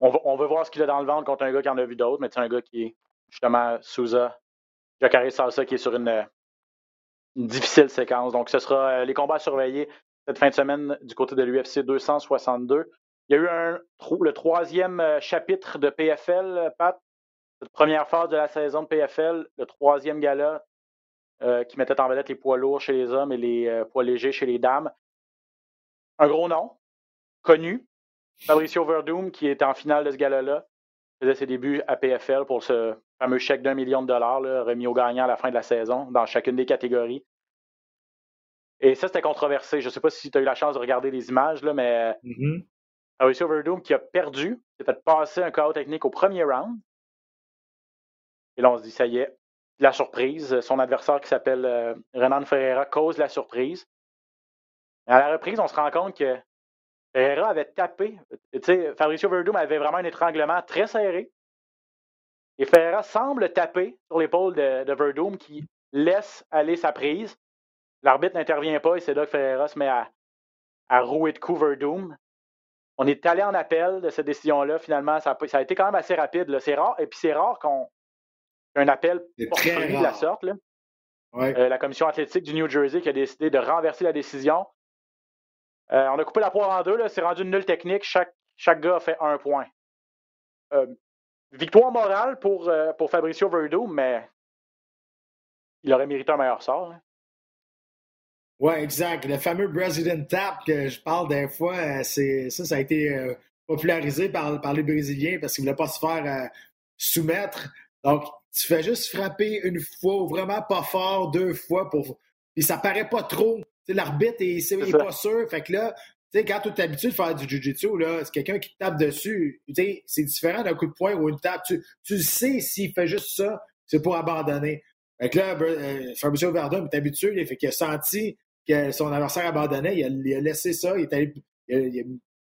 on, on veut voir ce qu'il a dans le ventre contre un gars qui en a vu d'autres, mais c'est un gars qui est justement Souza, Jacare Salsa, qui est sur une, une, difficile séquence. Donc, ce sera euh, les combats à surveiller cette fin de semaine du côté de l'UFC 262. Il y a eu le troisième euh, chapitre de PFL, euh, Pat. Cette première phase de la saison de PFL, le troisième gala euh, qui mettait en vedette les poids lourds chez les hommes et les poids légers chez les dames. Un gros nom, connu, Fabricio Verdum, qui était en finale de ce gala-là, faisait ses débuts à PFL pour ce fameux chèque d'un million de dollars remis aux gagnants à la fin de la saison dans chacune des catégories. Et ça, c'était controversé. Je ne sais pas si tu as eu la chance de regarder les images, là, mais mm -hmm. qui a perdu, s'est fait passer un chaos technique au premier round. Et là, on se dit, ça y est, la surprise. Son adversaire qui s'appelle euh, Renan Ferreira cause la surprise. à la reprise, on se rend compte que Ferreira avait tapé. Tu sais, Fabricio Verdum avait vraiment un étranglement très serré. Et Ferreira semble taper sur l'épaule de, de Verdum qui laisse aller sa prise. L'arbitre n'intervient pas et c'est là que Ferreira se met à, rouer de coups Doom. On est allé en appel de cette décision-là. Finalement, ça a, été quand même assez rapide. C'est rare. Et puis c'est rare qu'on un appel de la sorte. Euh, la commission athlétique du New Jersey qui a décidé de renverser la décision. Euh, on a coupé la poire en deux. C'est rendu une nulle technique. Chaque, chaque gars a fait un point. Euh, victoire morale pour, pour Fabricio Verdum, mais il aurait mérité un meilleur sort. Oui, exact. Le fameux Brazilian Tap que je parle des fois, euh, c'est ça, ça a été euh, popularisé par, par les Brésiliens parce qu'ils ne voulaient pas se faire euh, soumettre. Donc, tu fais juste frapper une fois, vraiment pas fort, deux fois, pour. Puis ça paraît pas trop. L'arbitre est, est, pas sûr. Fait que là, tu sais, quand tu es habitué de faire du jiu-jitsu, là, c'est quelqu'un qui te tape dessus. C'est différent d'un coup de poing ou une tape. Tu, tu sais s'il fait juste ça, c'est pour abandonner. Fait que là, Fabricio Verdun est habitué, il fait qu'il a senti que son adversaire abandonnait, il a, laissé ça,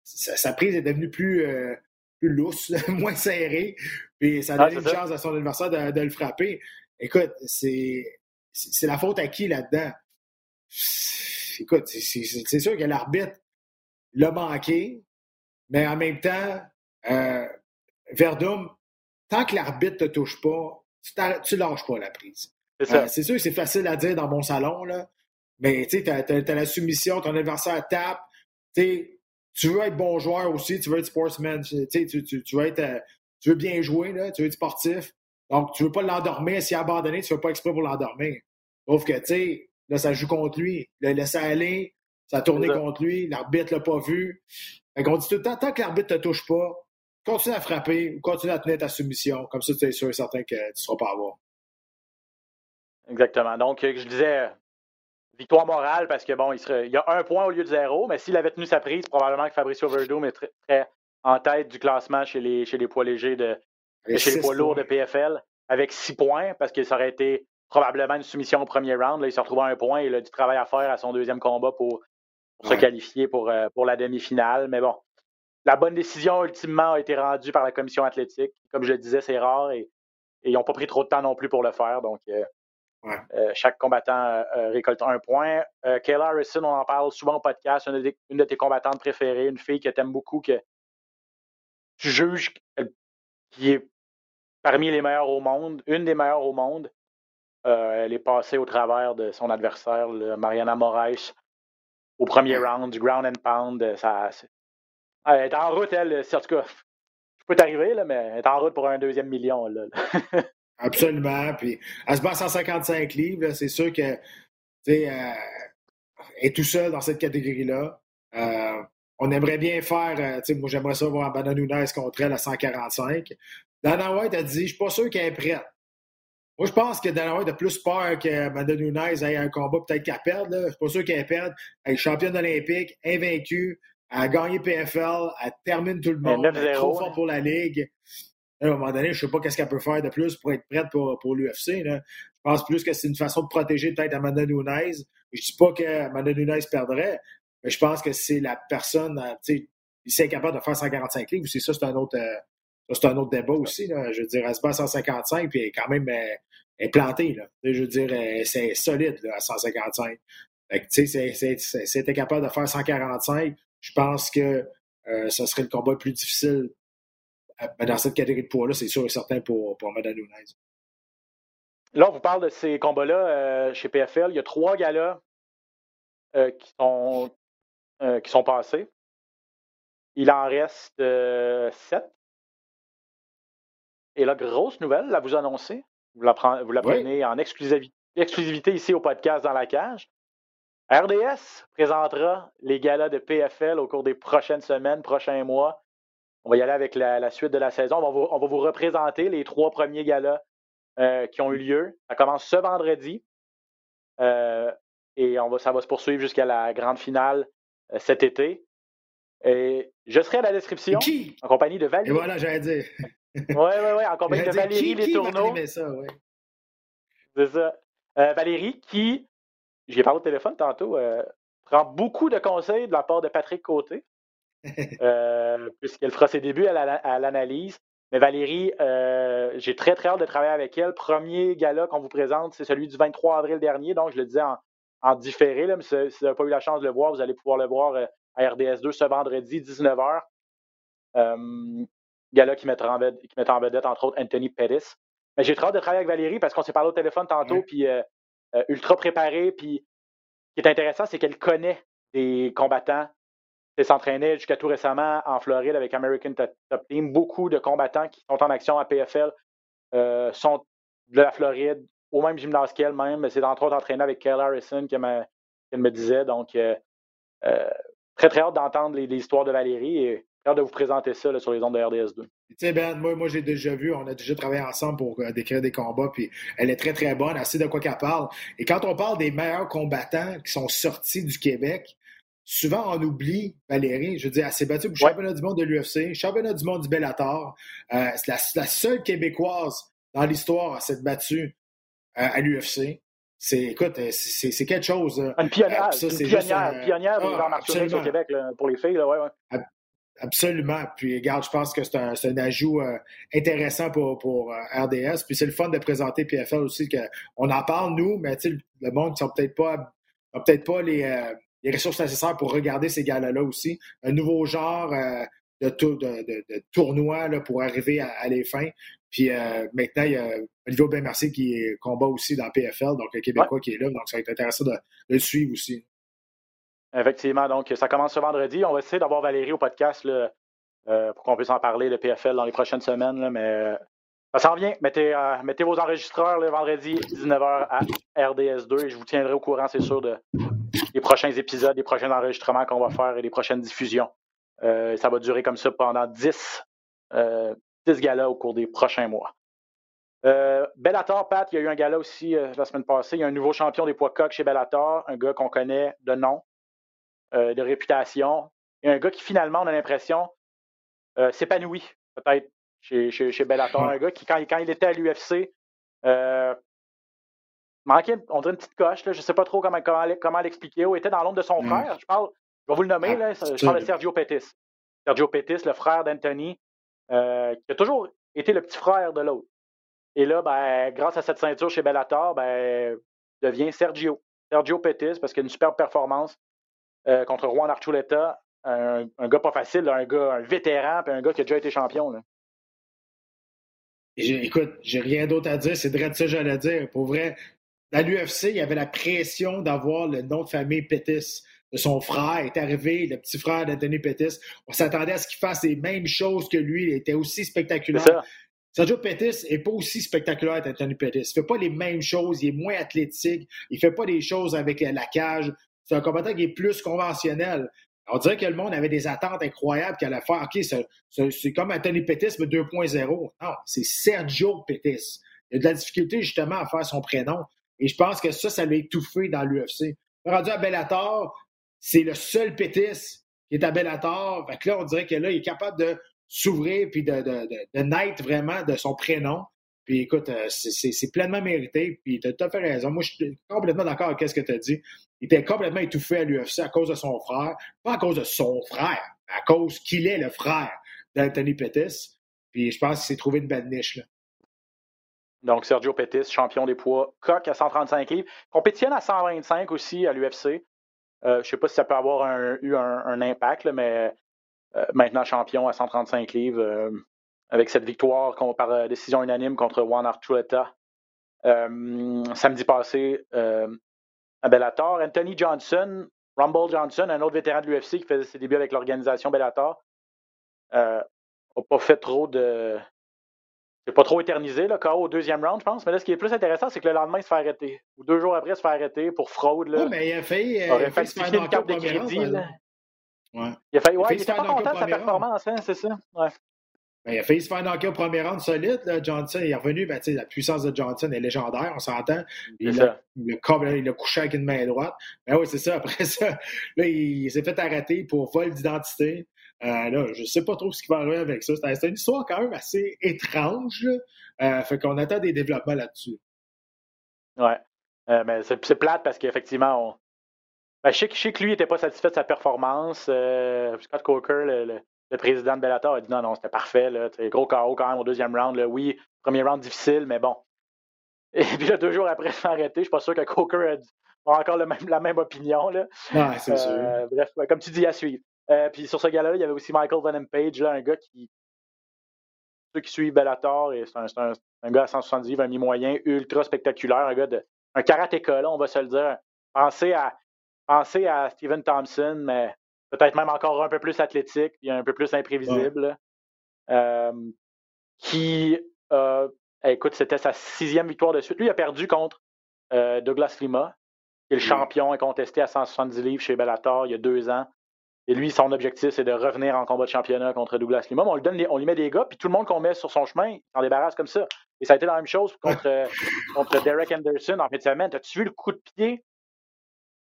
sa, prise est devenue plus, euh, plus lousse, moins serrée, puis ça a donné une chance à son adversaire de, le frapper. Écoute, c'est la faute à qui là-dedans? Écoute, c'est sûr que l'arbitre l'a manqué, mais en même temps, euh, Verdum, tant que l'arbitre ne te touche pas, tu, ne lâches pas la prise. C'est euh, sûr que c'est facile à dire dans mon salon, là, mais tu sais, tu as, la soumission, ton adversaire tape. Tu veux être bon joueur aussi, tu veux être sportsman. Tu, tu, tu, veux être, euh, tu veux bien jouer, là, tu veux être sportif. Donc, tu veux pas l'endormir. S'il a abandonné, tu veux pas exprès pour l'endormir. Sauf que, tu sais, là, ça joue contre lui. Il a laissé aller, ça a tourné contre lui, l'arbitre l'a pas vu. Fait qu'on dit tout le temps, tant que l'arbitre te touche pas, continue à frapper ou continue à tenir ta soumission. Comme ça, tu es sûr et certain que tu ne seras pas à voir. Exactement. Donc, je disais, victoire morale parce que bon, il, serait, il y a un point au lieu de zéro, mais s'il avait tenu sa prise, probablement que Fabricio Verdum est très, en tête du classement chez les, chez les poids légers de chez les poids lourds de PFL avec six points parce que ça aurait été probablement une soumission au premier round. Là, il s'est retrouvé à un point et il a du travail à faire à son deuxième combat pour, se qualifier pour, euh, pour la demi-finale. Mais bon, la bonne décision ultimement a été rendue par la commission athlétique. Comme je le disais, c'est rare et, ils n'ont pas pris trop de temps non plus pour le faire. Donc, euh, euh, chaque combattant euh, euh, récolte un point. Kayla Harrison, on en parle souvent au podcast, une de, tes combattantes préférées, une fille que tu aimes beaucoup, que tu juges qui est parmi les meilleures au monde, une des meilleures au monde. elle est passée au travers de son adversaire, Mariana Moraes, au premier round du ground and pound. Ça, elle est en route, elle. En tout cas, je peux t'arriver, mais elle est en route pour un deuxième million. Là. Absolument. Puis elle se bat 155 livres. C'est sûr que euh, est tout seul dans cette catégorie-là. Euh, on aimerait bien faire, euh, moi j'aimerais ça voir Amanda Nunes contre elle à 145. Dana White a dit, je suis pas sûr qu'elle est prête. Moi, je pense que Dana White a plus peur que Nunez ait un combat peut-être qu'elle perde. Je suis pas sûr qu'elle perde. Elle est championne olympique, invaincue, elle a gagné PFL, elle termine tout le monde. Elle est trop forte pour la Ligue. À un moment donné, je ne sais pas qu'est-ce qu'elle peut faire de plus pour être prête pour, pour l'UFC. Je pense plus que c'est une façon de protéger peut-être Amanda Nunes. Je ne dis pas qu'Amanda Nunes perdrait, mais je pense que c'est la personne, euh, tu sais, capable de faire 145 livres. C'est ça, c'est un autre, euh, c'est un autre débat aussi. Là. Je veux dire, elle se bat à 155 puis elle est quand même euh, elle est plantée. Là. Je veux dire, c'est solide là, à 155. tu sais, c'était capable de faire 145. Je pense que euh, ce serait le combat le plus difficile euh, dans cette catégorie de poids-là, c'est sûr et certain pour, pour Madame Nunez. Là, on vous parle de ces combats-là chez PFL. Il y a trois gars-là qui, sont, qui sont passés. Il en reste sept. Et la grosse nouvelle, là, vous annoncez, vous la, prenez en exclusivité, ici au podcast dans la cage. RDS présentera les galas de PFL au cours des prochaines semaines, prochains mois. On va y aller avec la, suite de la saison. On va, vous, représenter les trois premiers galas euh, qui ont eu lieu. Ça commence ce vendredi euh, et on va, ça va se poursuivre jusqu'à la grande finale euh, cet été. Et je serai à la description en compagnie de Valérie. Et voilà, j'allais dire. Oui, oui, oui, en compagnie de Valérie Les Tourneaux. C'est ça. Valérie qui, j'ai parlé au téléphone tantôt, prend beaucoup de conseils de la part de Patrick Côté, euh, puisqu'elle fera ses débuts à l'analyse. Mais Valérie, j'ai très, très hâte de travailler avec elle. Premier gala qu'on vous présente, c'est celui du 23 avril dernier. Donc, je le disais en, différé, là, mais si vous n'avez pas eu la chance de le voir, vous allez pouvoir le voir à RDS2 ce vendredi, 19h gars-là qui mettra en vedette, qui met en vedette, entre autres, Anthony Pettis. Mais j'ai très hâte de travailler avec Valérie parce qu'on s'est parlé au téléphone tantôt, puis euh, euh, ultra préparé. Puis ce qui est intéressant, c'est qu'elle connaît des combattants. Elle s'entraînait jusqu'à tout récemment en Floride avec American Top Team. Beaucoup de combattants qui sont en action à PFL euh, sont de la Floride, au même gymnase qu'elle même. C'est entre autres entraîné avec Kyle Harrison qu'elle me, disait. Donc, très, très hâte d'entendre les, histoires de Valérie. Et hâte de vous présenter ça sur les ondes de RDS2. Tu Ben, moi, j'ai déjà vu, on a déjà travaillé ensemble pour euh, décrire des combats, puis elle est très, très bonne, assez de quoi qu'elle parle. Et quand on parle des meilleurs combattants qui sont sortis du Québec, souvent on oublie Valérie. Je veux dire, elle s'est battue pour le championnat du monde de l'UFC, championnat du monde du Bellator. Euh, c'est la, seule Québécoise dans l'histoire à s'être battue euh, à l'UFC. C'est, écoute, c'est, quelque chose. Une pionnière, ça, une pionnière, pionnière ah, au Québec pour les filles. Là, ouais, ouais. Absolument. Puis, regarde, je pense que c'est un, un, ajout euh, intéressant pour, pour euh, RDS. Puis, c'est le fun de présenter PFL aussi. Que on en parle, nous, mais le monde qui n'a peut-être pas, peut-être pas les, euh, les, ressources nécessaires pour regarder ces galas-là aussi. Un nouveau genre de, tour, de, de, tournoi là, pour arriver à, les fins. Puis, maintenant, il y a Olivier Aubin-Mercier qui combat aussi dans PFL, donc le Québécois qui est là. Donc, ça va être intéressant de, le suivre aussi. Effectivement, donc ça commence ce vendredi. On va essayer d'avoir Valérie au podcast euh, pour qu'on puisse en parler de PFL dans les prochaines semaines. mais euh, ça s'en vient. Mettez, euh, mettez vos enregistreurs le vendredi 19h à RDS2 et je vous tiendrai au courant, c'est sûr, de, des prochains épisodes, des prochains enregistrements qu'on va faire et des prochaines diffusions. ça va durer comme ça pendant 10, 10 galas au cours des prochains mois. Bellator, Pat, il y a eu un gala aussi la semaine passée. Il y a un nouveau champion des poids coq chez Bellator, un gars qu'on connaît de nom, euh, de réputation. Et un gars qui, finalement, on a l'impression, euh, s'épanouit, peut-être, chez, chez, Bellator. Un gars qui, quand, quand il était à l'UFC, euh, manquait, on dirait une petite coche, là, je ne sais pas trop comment, comment, l'expliquer, ou était dans l'ombre de son mm. frère. Je parle, je vais vous le nommer, là, je parle de Sergio Pettis. Sergio Pettis, le frère d'Anthony, qui a toujours été le petit frère de l'autre. Et là, ben, grâce à cette ceinture chez Bellator, ben, devient Sergio. Sergio Pettis, parce qu'il a une superbe performance. Euh, contre Juan Archuleta, un, gars pas facile, un gars, un vétéran, puis un gars qui a déjà été champion. Là. Écoute, j'ai rien d'autre à dire, c'est vrai de ça que j'allais dire. Pour vrai, dans l'UFC, il y avait la pression d'avoir le nom de famille Pettis de son frère est arrivé, le petit frère d'Anthony Pettis. On s'attendait à ce qu'il fasse les mêmes choses que lui. Il était aussi spectaculaire. Sergio Pettis n'est pas aussi spectaculaire qu'Anthony Pettis. Il ne fait pas les mêmes choses, il est moins athlétique, il ne fait pas des choses avec la cage. C'est un combattant qui est plus conventionnel. On dirait que le monde avait des attentes incroyables qu'il allait faire. OK, c'est comme Anthony Pettis, mais 2.0. Non, c'est Sergio Pettis. Il a de la difficulté justement à faire son prénom. Et je pense que ça, ça l'a étouffé dans l'UFC. Rendu à Bellator, c'est le seul Pettis qui est à Bellator. Fait que là, on dirait que là, il est capable de s'ouvrir puis de, de, de, naître vraiment de son prénom. Puis écoute, euh, c'est pleinement mérité. Puis tu as tout à fait raison. Moi, je suis complètement d'accord avec ce que tu as dit. Il était complètement étouffé à l'UFC à cause de son frère. Pas à cause de son frère, à cause qu'il est le frère d'Anthony Pettis. Puis je pense qu'il s'est trouvé une belle niche. Là. Donc, Sergio Pettis, champion des poids, coq à 135 livres. Compétitionne à 125 aussi à l'UFC. Euh, je ne sais pas si ça peut avoir eu un, impact, mais euh, maintenant champion à 135 livres, euh, avec cette victoire par décision unanime contre Juan Archuleta samedi passé à Bellator. Anthony Johnson, Rumble Johnson, un autre vétéran de l'UFC qui faisait ses débuts avec l'organisation Bellator, n'a pas fait trop de. C'est pas trop éternisé, le KO au deuxième round, je pense. Mais là, ce qui est plus intéressant, c'est que le lendemain, il se fait arrêter. Ou deux jours après, il se fait arrêter pour fraude. Là. mais il a failli. Il aurait falsifié une carte de crédit. Ouais. Il a failli, ouais, il, était pas content de sa performance, hein, c'est ça? Ouais. Ben, il a failli se faire knocker au premier round solide. Là. Johnson il est revenu. Ben, la puissance de Johnson est légendaire, on s'entend. Il, a, il, a, couché avec une main droite. Ben oui, c'est ça. Après ça, là, il, s'est fait arrêter pour vol d'identité. Euh, là, je ne sais pas trop ce qui va arriver avec ça. C'est une histoire quand même assez étrange. Euh, fait qu'on attend des développements là-dessus. Ouais. Euh, mais c'est plate parce qu'effectivement, on... ben, je, sais, que lui n'était pas satisfait de sa performance. Euh, Scott Coker, le, le président de Bellator a dit non, non, c'était parfait. Là, gros KO quand même au deuxième round. Là. Oui, premier round difficile, mais bon. Et puis là, deux jours après, s'est arrêté. Je suis pas sûr que Coker a, encore le même, la même opinion. Là. Ouais, c'est sûr. Euh, bref, comme tu dis, à suivre. Euh, puis sur ce gars-là, il y avait aussi Michael Venom Page, là, un gars qui. Ceux qui suivent Bellator, c'est un, un, gars à 170, un mi-moyen, ultra spectaculaire, un gars de. Un karatéka, là, on va se le dire. Pensez à, pensez à Steven Thompson, mais peut-être même encore un peu plus athlétique et un peu plus imprévisible. Euh, qui, euh, écoute, c'était sa sixième victoire de suite. Lui, il a perdu contre euh, Douglas Lima, qui est le champion incontesté à 170 livres chez Bellator il y a deux ans. Et lui, son objectif, c'est de revenir en combat de championnat contre Douglas Lima. on lui, donne on lui met des gars, puis tout le monde qu'on met sur son chemin, il s'en débarrasse comme ça. Et ça a été la même chose contre, contre Derek Anderson en fin de semaine. As-tu vu le coup de pied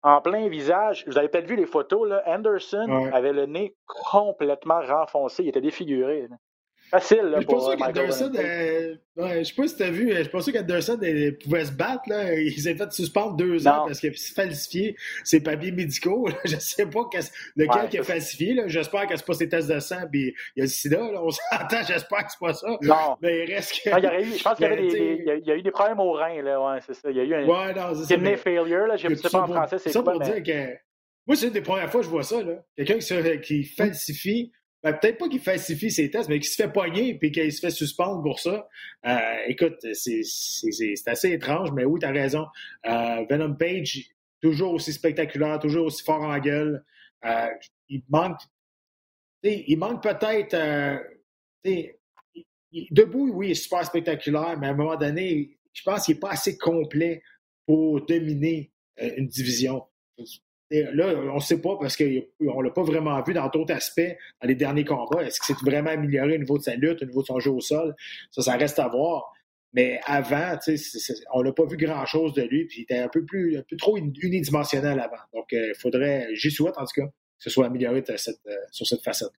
en plein visage. Vous avez peut-être vu les photos, là. Anderson avait le nez complètement renfoncé. Il était défiguré. Facile, là, je pour qu'Anderson, euh, ouais, je sais pas si tu as vu, je pense qu'Anderson pouvait se battre. Là. Il s'est fait suspendre deux ans parce qu'il a falsifié ses papiers médicaux. Je ne sais pas lequel qui a falsifié. J'espère que ce pas ses tests de sang puis il y a le sida. Là. On s'entend, j'espère que c'est pas ça. Non. Mais il reste que... Non, il y a eu, je pense qu'il y, avait des, il y, a eu des problèmes au rein. Là. Ouais, c'est ça. Il y a eu un ouais, non, kidney failure. Là. Je ne sais pas en français c'est ça quoi. pour dire que... Moi, c'est une des premières fois que je vois ça. Quelqu'un qui, qui falsifie ben, peut-être pas qu'il falsifie ses tests, mais qu'il se fait poigner et qu'il se fait suspendre pour ça. Euh, écoute, c'est assez étrange, mais oui, tu as raison. Euh, Venom Page, toujours aussi spectaculaire, toujours aussi fort en gueule. Euh, il manque. Il manque peut-être. debout, oui, il est super spectaculaire, mais à un moment donné, je pense qu'il n'est pas assez complet pour dominer une division là, on ne sait pas parce qu'on ne l'a pas vraiment vu dans d'autres aspects dans les derniers combats. Est-ce que c'est vraiment amélioré au niveau de sa lutte, au niveau de son jeu au sol? Ça, ça reste à voir. Mais avant, on n'a pas vu grand-chose de lui, puis il était un peu plus, trop unidimensionnel avant. Donc, il euh, faudrait, j'y souhaite en tout cas, que ce soit amélioré euh, sur cette facette.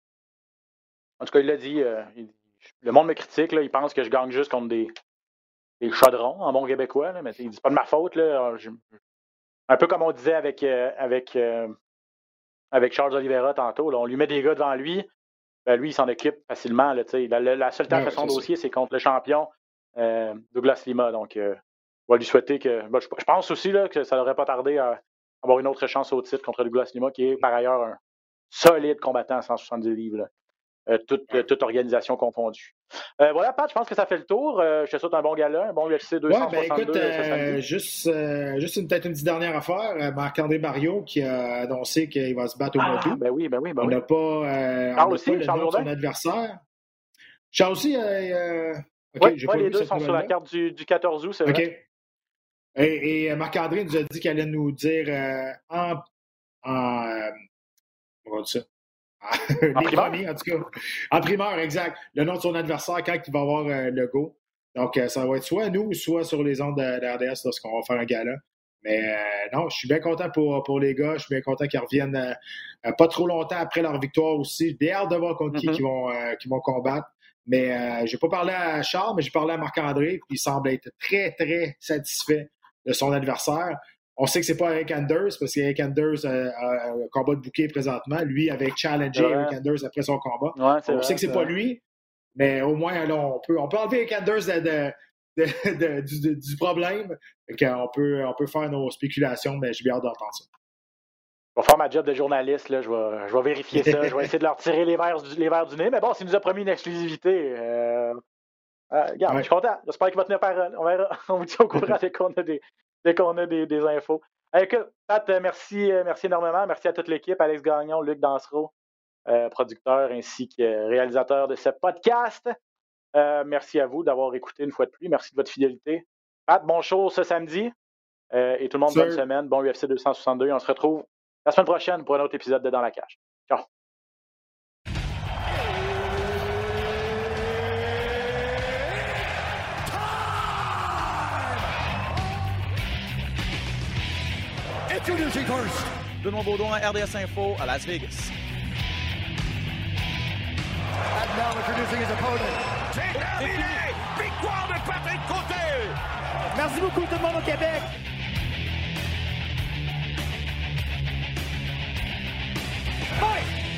En tout cas, il l'a dit, euh, le monde me critique, là, il pense que je gagne juste contre des, des chaudrons en bon québécois, mais il dit pas de ma faute, là, un peu comme on disait avec, euh, avec, euh, avec Charles Oliveira tantôt. on lui met des gars devant lui. Ben, lui, il s'en occupe facilement. Là, la, la, seule tâche de son dossier, c'est contre le champion euh, Douglas Lima. Donc, on va lui souhaiter que. Ben, je, pense aussi là, que ça n'aurait pas tardé à avoir une autre chance au titre contre Douglas Lima, qui est par ailleurs un solide combattant à 170 livres. Euh, euh, toute, organisation confondue. Euh, voilà, Pat, je pense que ça fait le tour. je te souhaite un bon gala, un bon UFC 262. Ouais, ben écoute, juste, juste peut-être une petite dernière affaire. Marc-André Mario qui a annoncé qu'il va se battre au ah, mois. Ben oui, ben oui, ben on n'a pas, Charles aussi, pas le nom de son adversaire. Charles aussi, OK, Ouais, j'ai ouais, pas les deux sont sur la carte du, du 14 août, c'est vrai. Et, et Marc-André nous a dit qu'elle allait nous dire euh, en. euh, on dit ça? Les primeur? premiers, en tout cas. En primeur, exact. Le nom de son adversaire quand il va avoir euh, le go. Donc, euh, ça va être soit nous, soit sur les ondes de, de RDS lorsqu'on va faire un gala. Mais euh, non, je suis bien content pour, pour les gars. Je suis bien content qu'ils reviennent pas trop longtemps après leur victoire aussi. J'ai hâte de voir contre qui Mhm. qu'ils vont, qu'ils vont combattre. Mais j'ai pas parlé à Charles, mais j'ai parlé à Marc-André, il semble être très, très satisfait de son adversaire. On sait que c'est pas Eric Anders, parce qu'Eric Anders euh, a un combat de bouquet présentement. Lui avec challengé Ouais. Eric Anders après son combat. Ouais, On vrai, sait que c'est pas lui, mais au moins, là, on peut, on peut enlever Eric Anders de, de- de- de- du, problème. Qu'on peut, on peut faire nos spéculations, mais j'ai bien hâte d'entendre ça. Je vais faire ma job de journaliste, là. Je, vais, je vais vérifier ça. je vais essayer de leur tirer les verres du, les verres du nez. Mais bon, s'il nous a promis une exclusivité, euh, euh, regarde, Ouais. je suis content. J'espère qu'il va tenir parole. On verra. On vous tient au courant dès qu'on a des, dès qu'on a des, des infos. Écoute, Pat, euh, merci, euh, merci énormément. Merci à toute l'équipe, Alex Gagnon, Luc Dansereau, euh, producteur ainsi que réalisateur de ce podcast. Euh, merci à vous d'avoir écouté une fois de plus. Merci de votre fidélité. Pat, bon show ce samedi. Euh, et tout le monde, Sir. bonne semaine. Bon UFC 262. On se retrouve la semaine prochaine pour un autre épisode de Dans la cage. Ciao. music first. Benoît Baudouin, hein, RDS Info à Las Vegas. And now introducing his opponent. C'est terminé! Victoire de Patrick Côté! Merci beaucoup tout le monde au Québec. Fight!